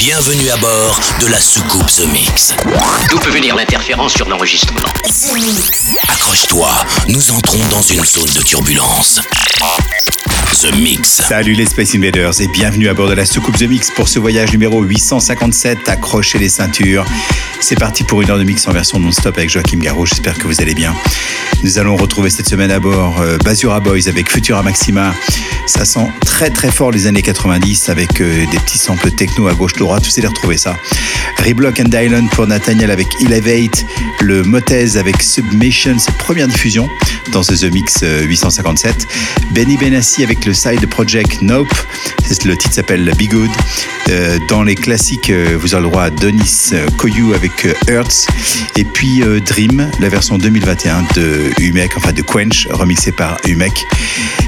Bienvenue à bord de la soucoupe The Mix. D'où peut venir l'interférence sur l'enregistrement Accroche-toi, nous entrons dans une zone de turbulence. The Mix. Salut les Space Invaders et bienvenue à bord de la soucoupe The Mix pour ce voyage numéro 857. Accrochez les ceintures. C'est parti pour une heure de mix en version non-stop avec Joachim Garraud. J'espère que vous allez bien. Nous allons retrouver cette semaine à bord euh, Basura Boys avec Futura Maxima. Ça sent très très fort les années 90 avec euh, des petits samples techno à gauche droite. Vous allez retrouver ça. Reblock and Island pour Nathaniel avec Elevate. Le Motez avec Submission, première diffusion dans ce The Mix 857. Euh, Benny Benassi avec le side project Nope. Le titre s'appelle Be Good. Euh, dans les classiques, vous avez le droit à Denis Koyu avec Earth. Et puis Dream, la version 2021 de Humek, enfin de Quench, remixée par Humek.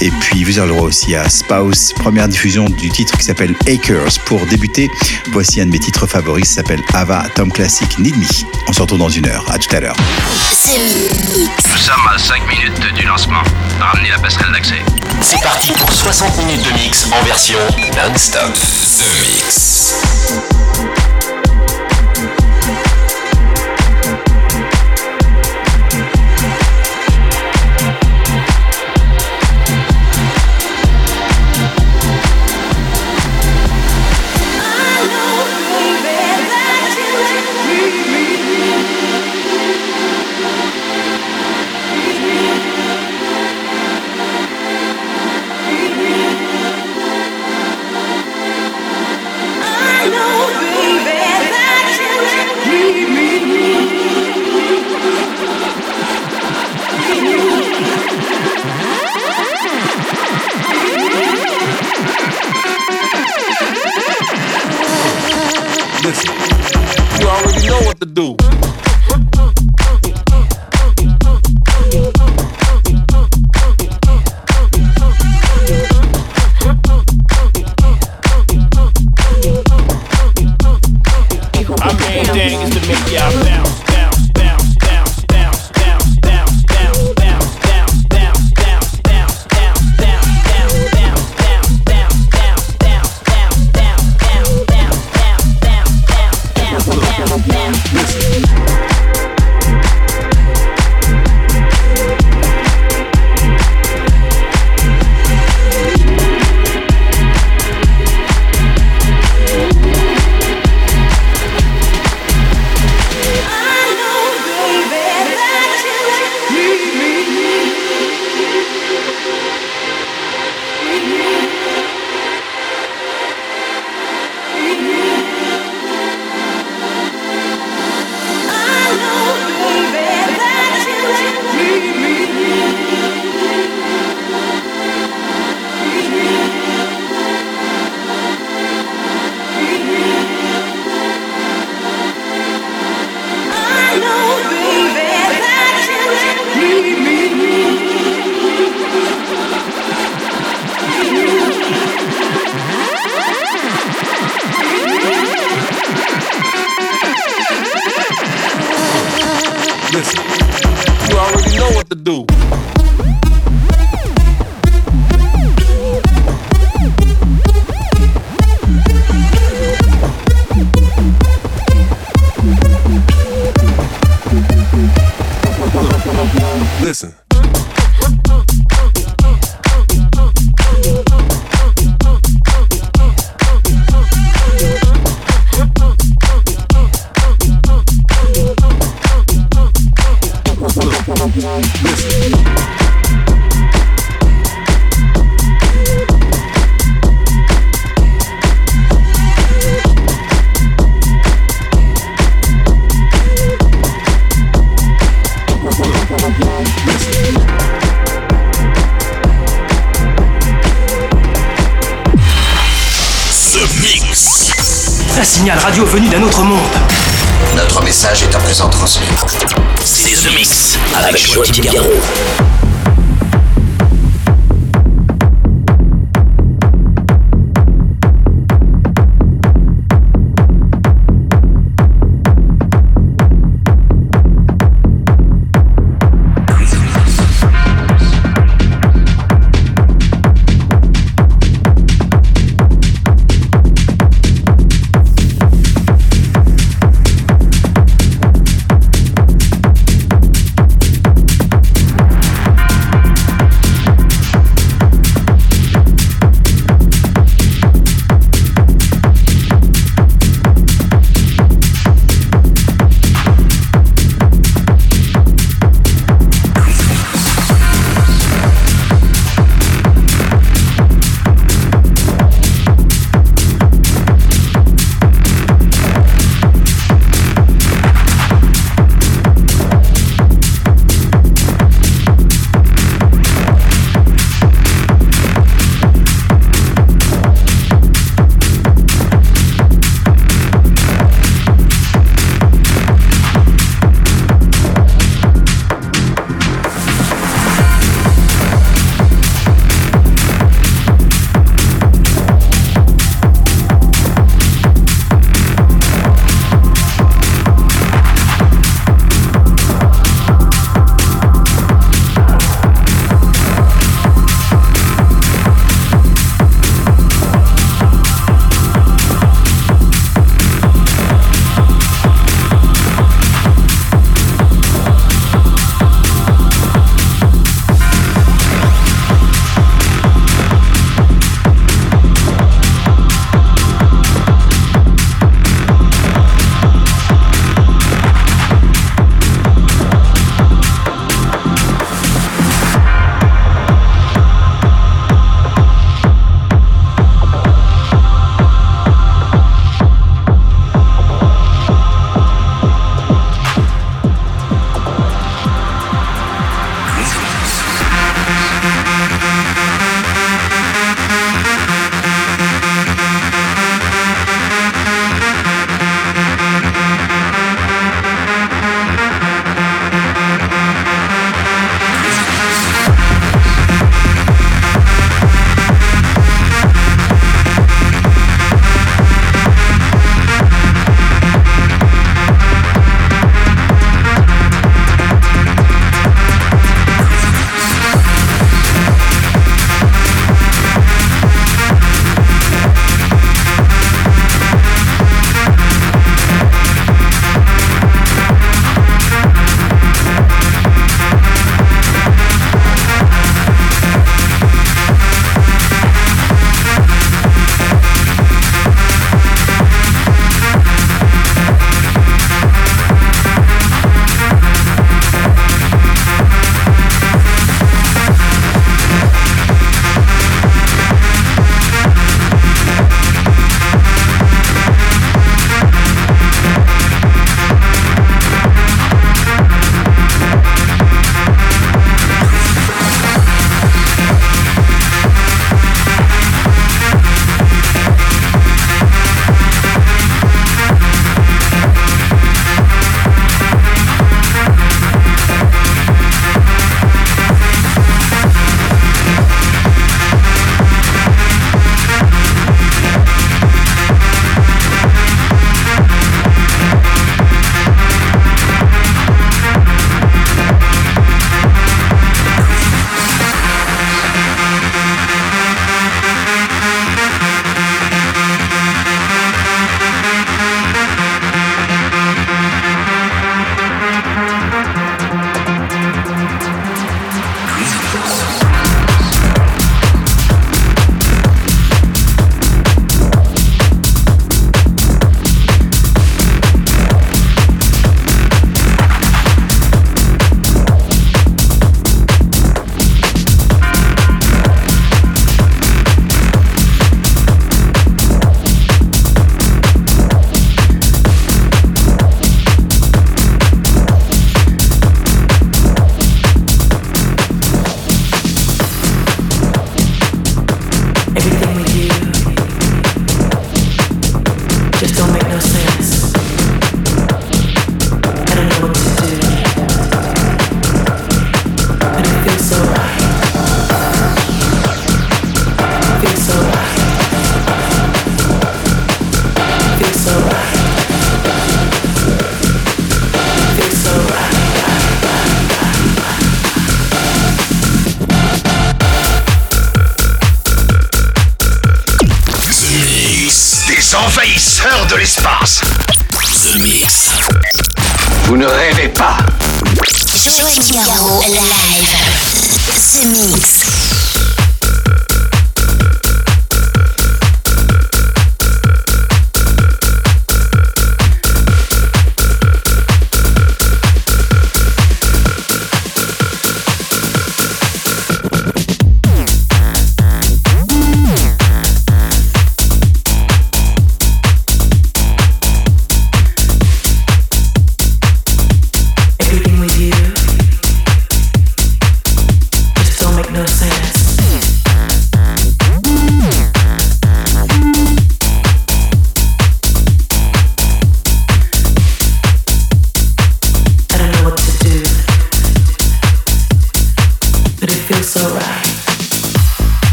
Et puis vous avez le droit aussi à Spouse, première diffusion du titre qui s'appelle Acres. Pour débuter, voici un de mes titres favoris, s'appelle Ava Tom Classic Need Me. On se retrouve dans une heure. À tout à l'heure. Nous sommes à 5 minutes du lancement. Ramenez la passerelle d'accès. C'est parti pour 60 minutes de mix en version non-stop. The Mix. Listen. sur Étudiant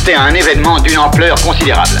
assister à un événement d'une ampleur considérable.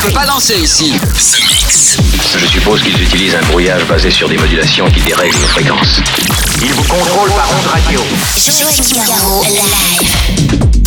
Peut pas danser ici. Je suppose qu'ils utilisent un brouillage basé sur des modulations qui dérèglent nos fréquences. Ils vous contrôlent par onde radio. Garraud, live.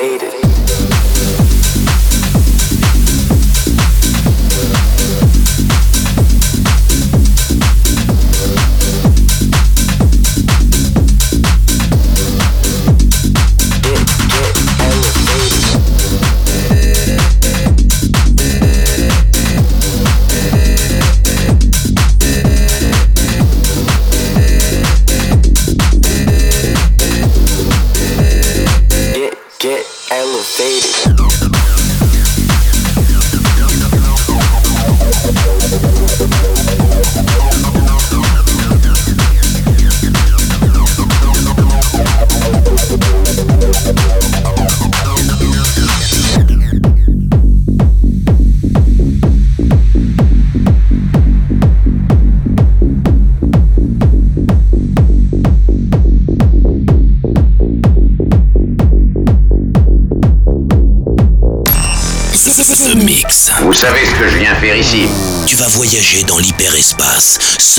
The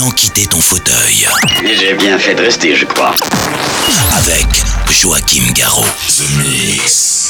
sans quitter ton fauteuil. Et j'ai bien fait de rester, je crois. Avec Joachim Garraud. The Mix.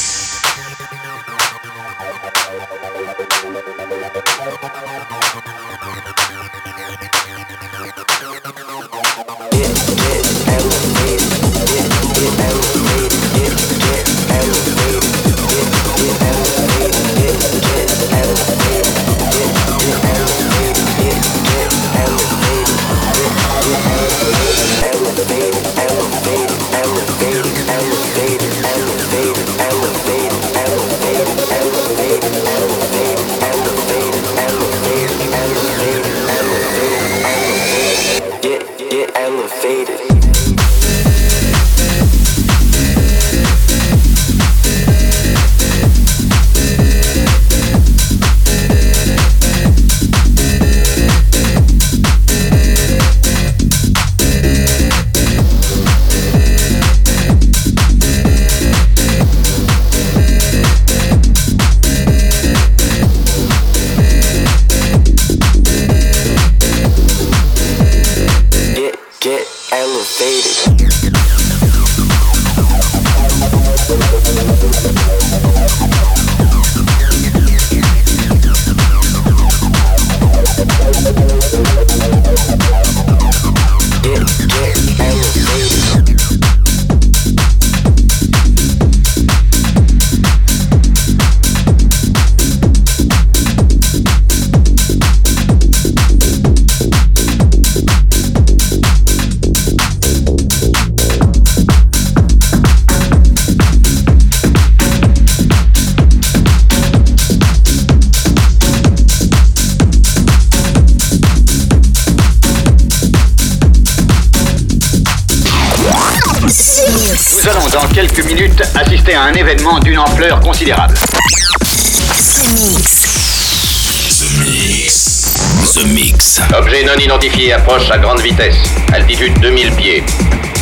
approche à grande vitesse, altitude 2000 pieds.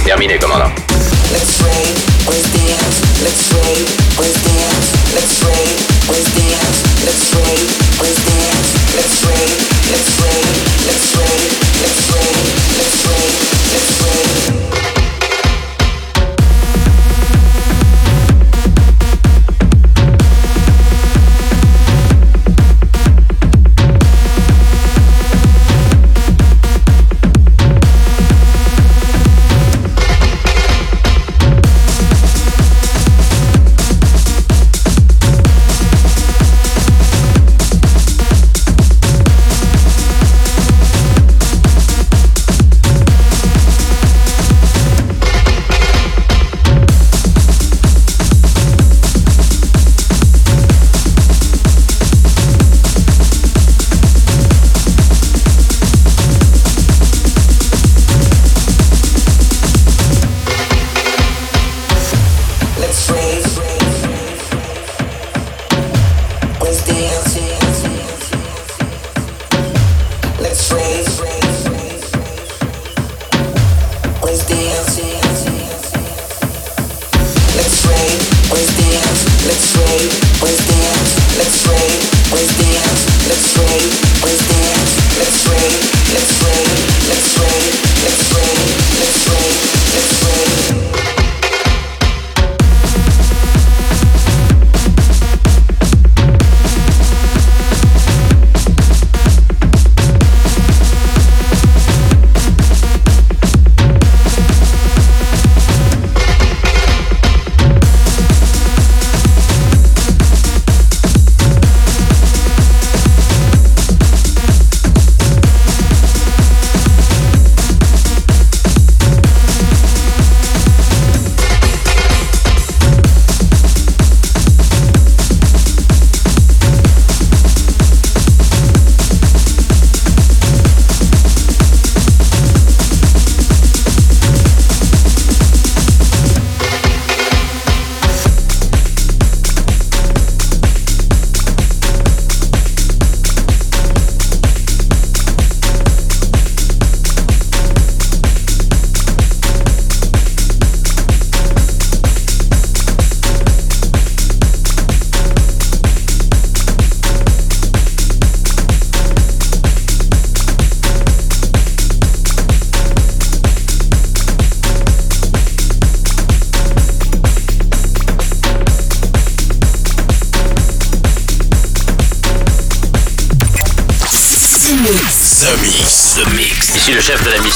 Terminé, commandant.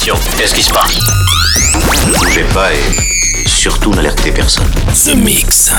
Qu'est-ce qui se passe? Ne Bougez pas et surtout n'alertez personne. The Mix.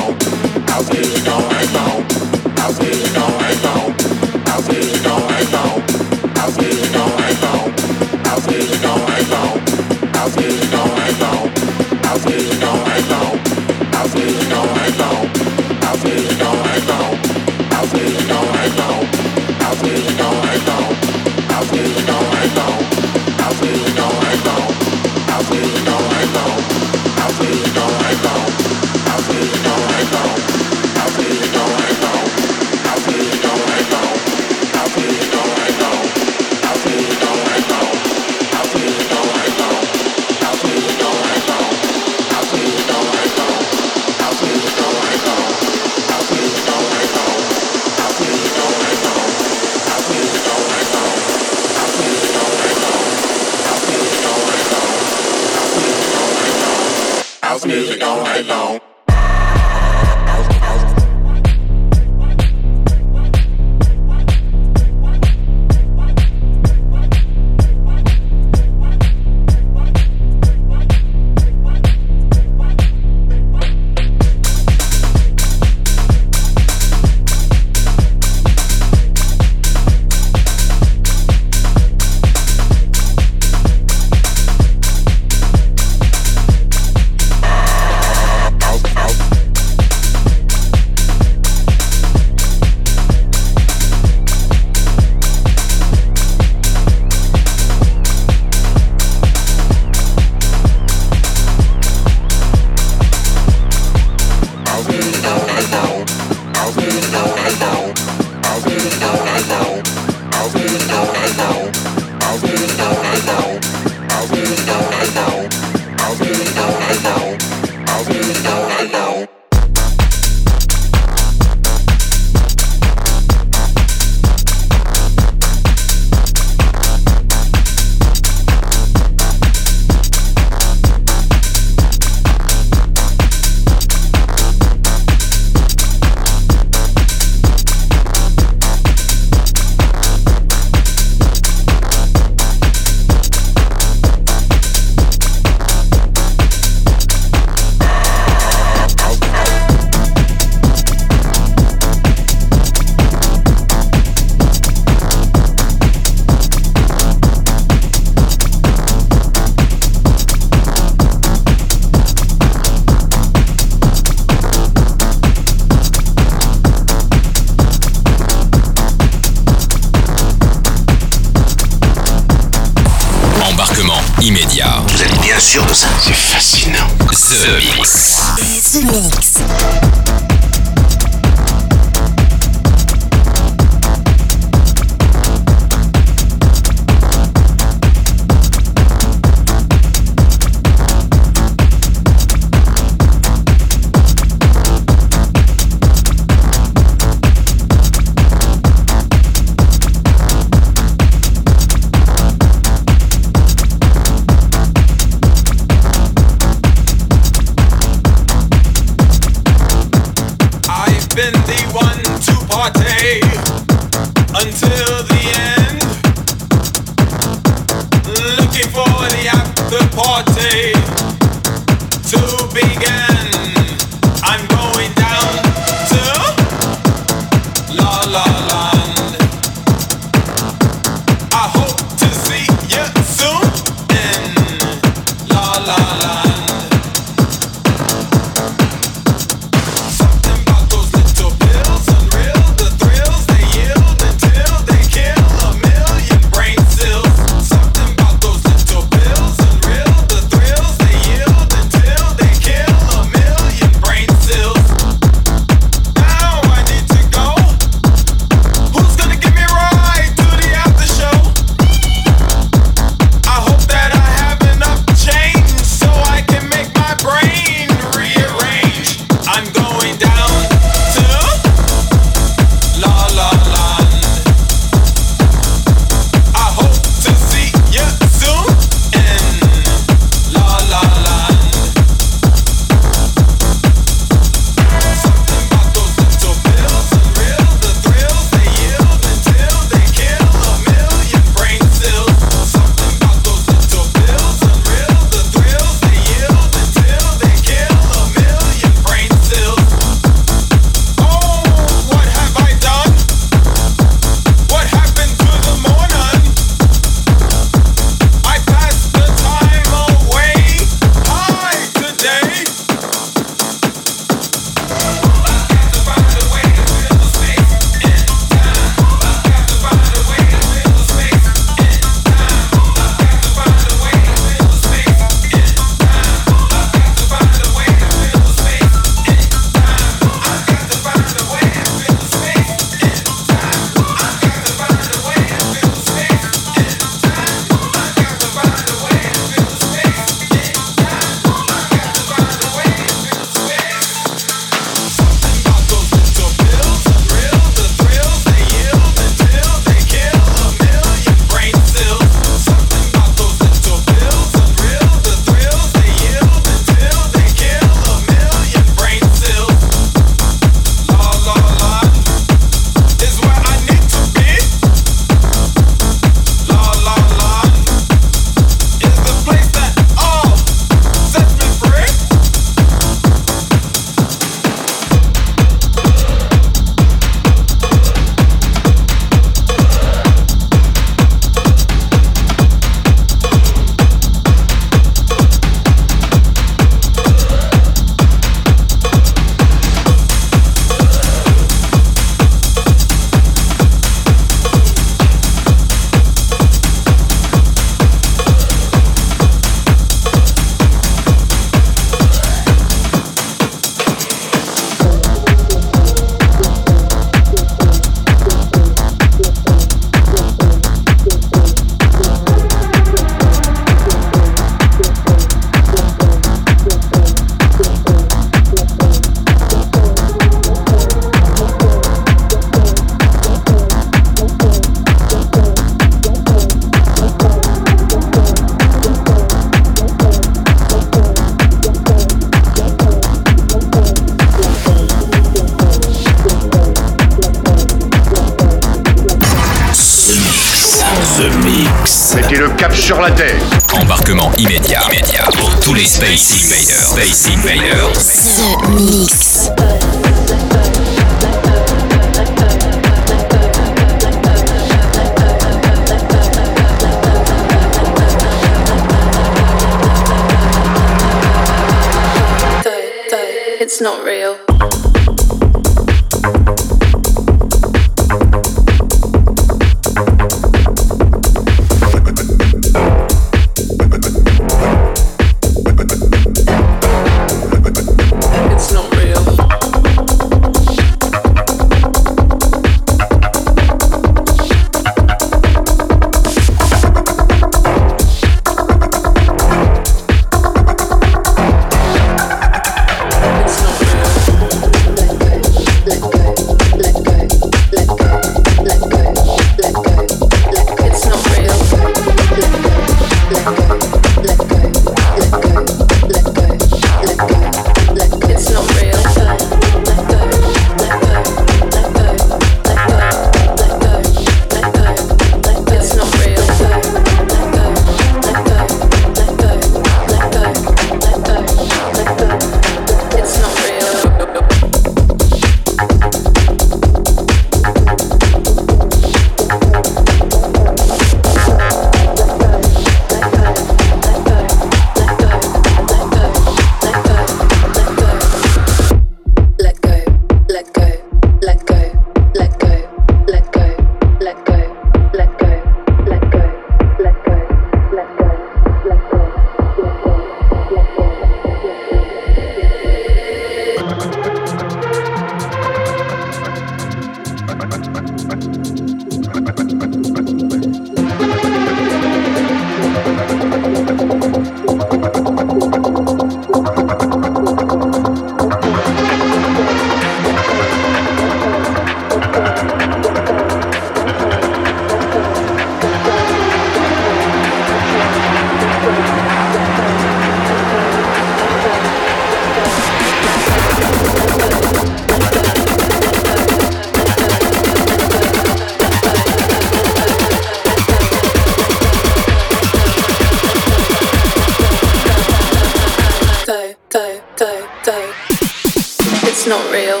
it's not real.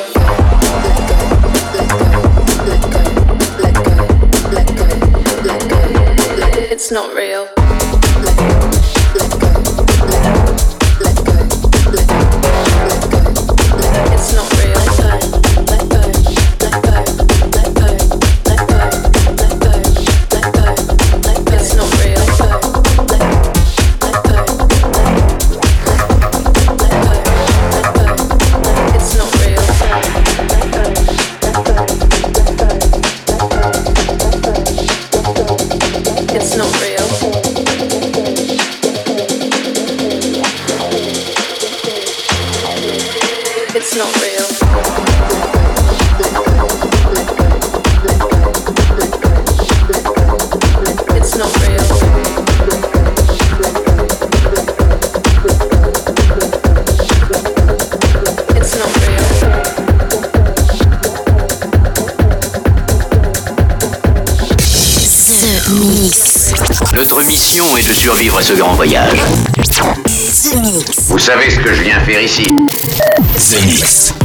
It's not real. survivre à ce grand voyage. The Mix. Vous savez ce que je viens faire ici The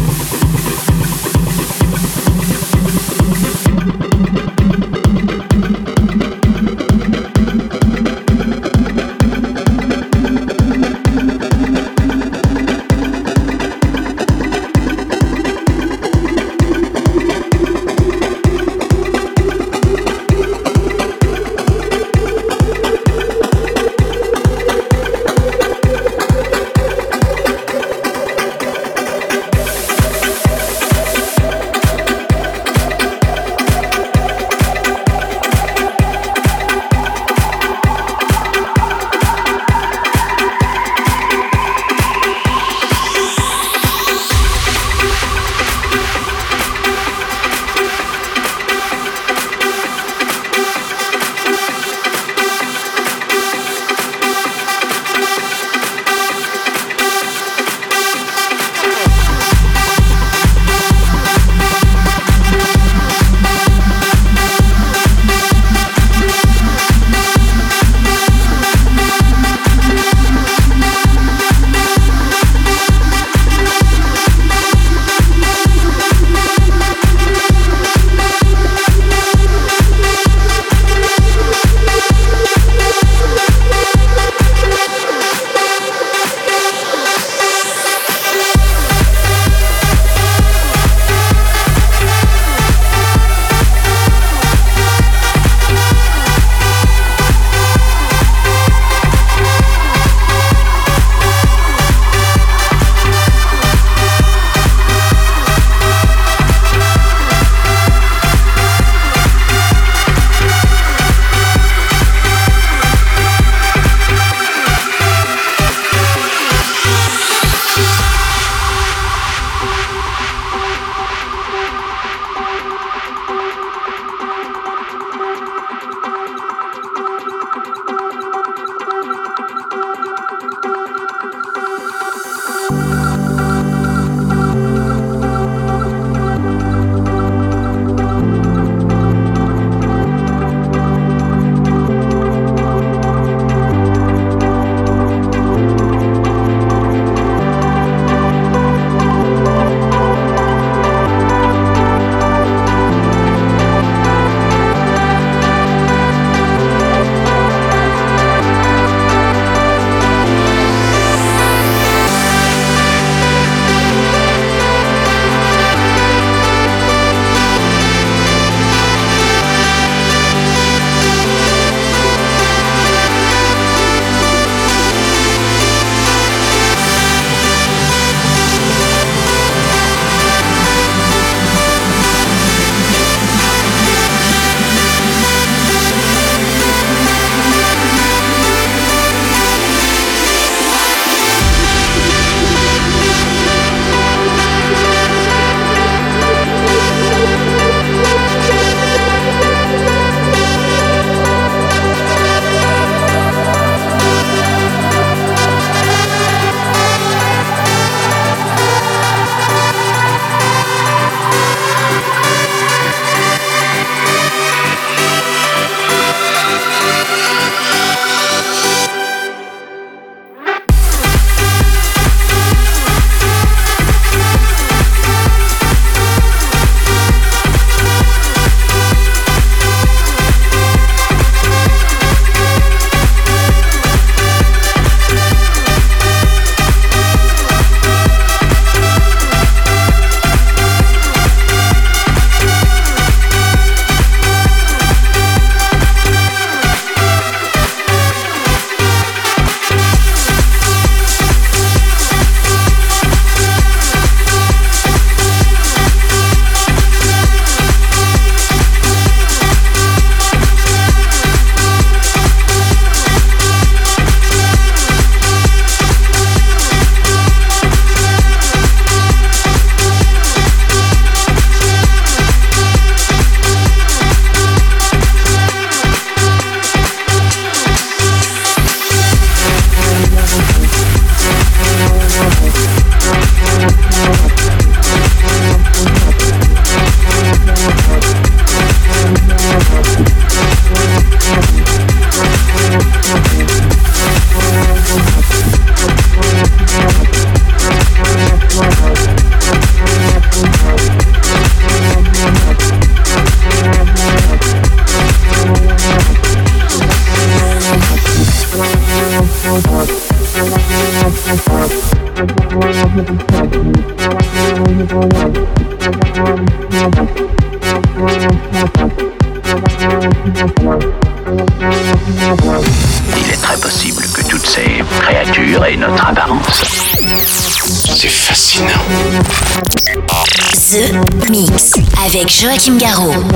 Garraud.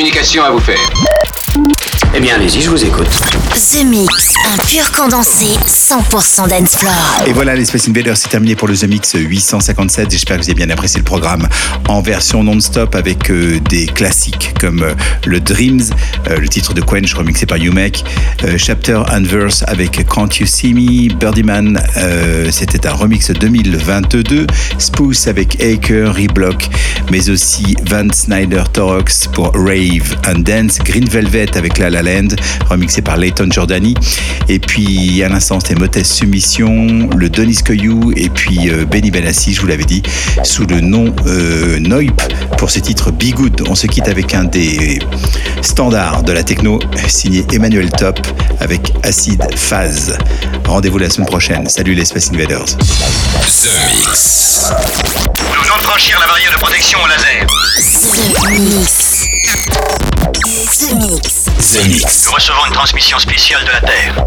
Communication à vous faire. Eh bien, allez-y, je vous écoute. The Mix, un pur condensé 100% dance floor. Et voilà, les Space Invaders, c'est terminé pour le The Mix 857. J'espère que vous avez bien apprécié le programme en version non-stop avec euh, des classiques comme euh, le Dreams, euh, le titre de Quench remixé par Umek, euh, Chapter and Verse avec Can't You See Me, Birdieman, euh, c'était un remix 2022, Spooce avec Aker, Reblock, mais aussi Van Snyder Torox pour Rave and Dance, Green Velvet avec La La Land, remixé par Leighton Jordani, et puis à l'instant c'était Motes Submission, le Denis Coyou, et puis euh, Benny Benassi, je vous l'avais dit, sous le nom euh, Noip pour ce titre Be Good. On se quitte avec un des standards de la techno, signé Emmanuel Top avec Acid Phase. Rendez-vous la semaine prochaine. Salut les Space Invaders. The Mix. Nous venons de franchir la barrière de protection au laser. The Mix. The Mix. The Mix. Nous recevons une transmission spéciale de la Terre.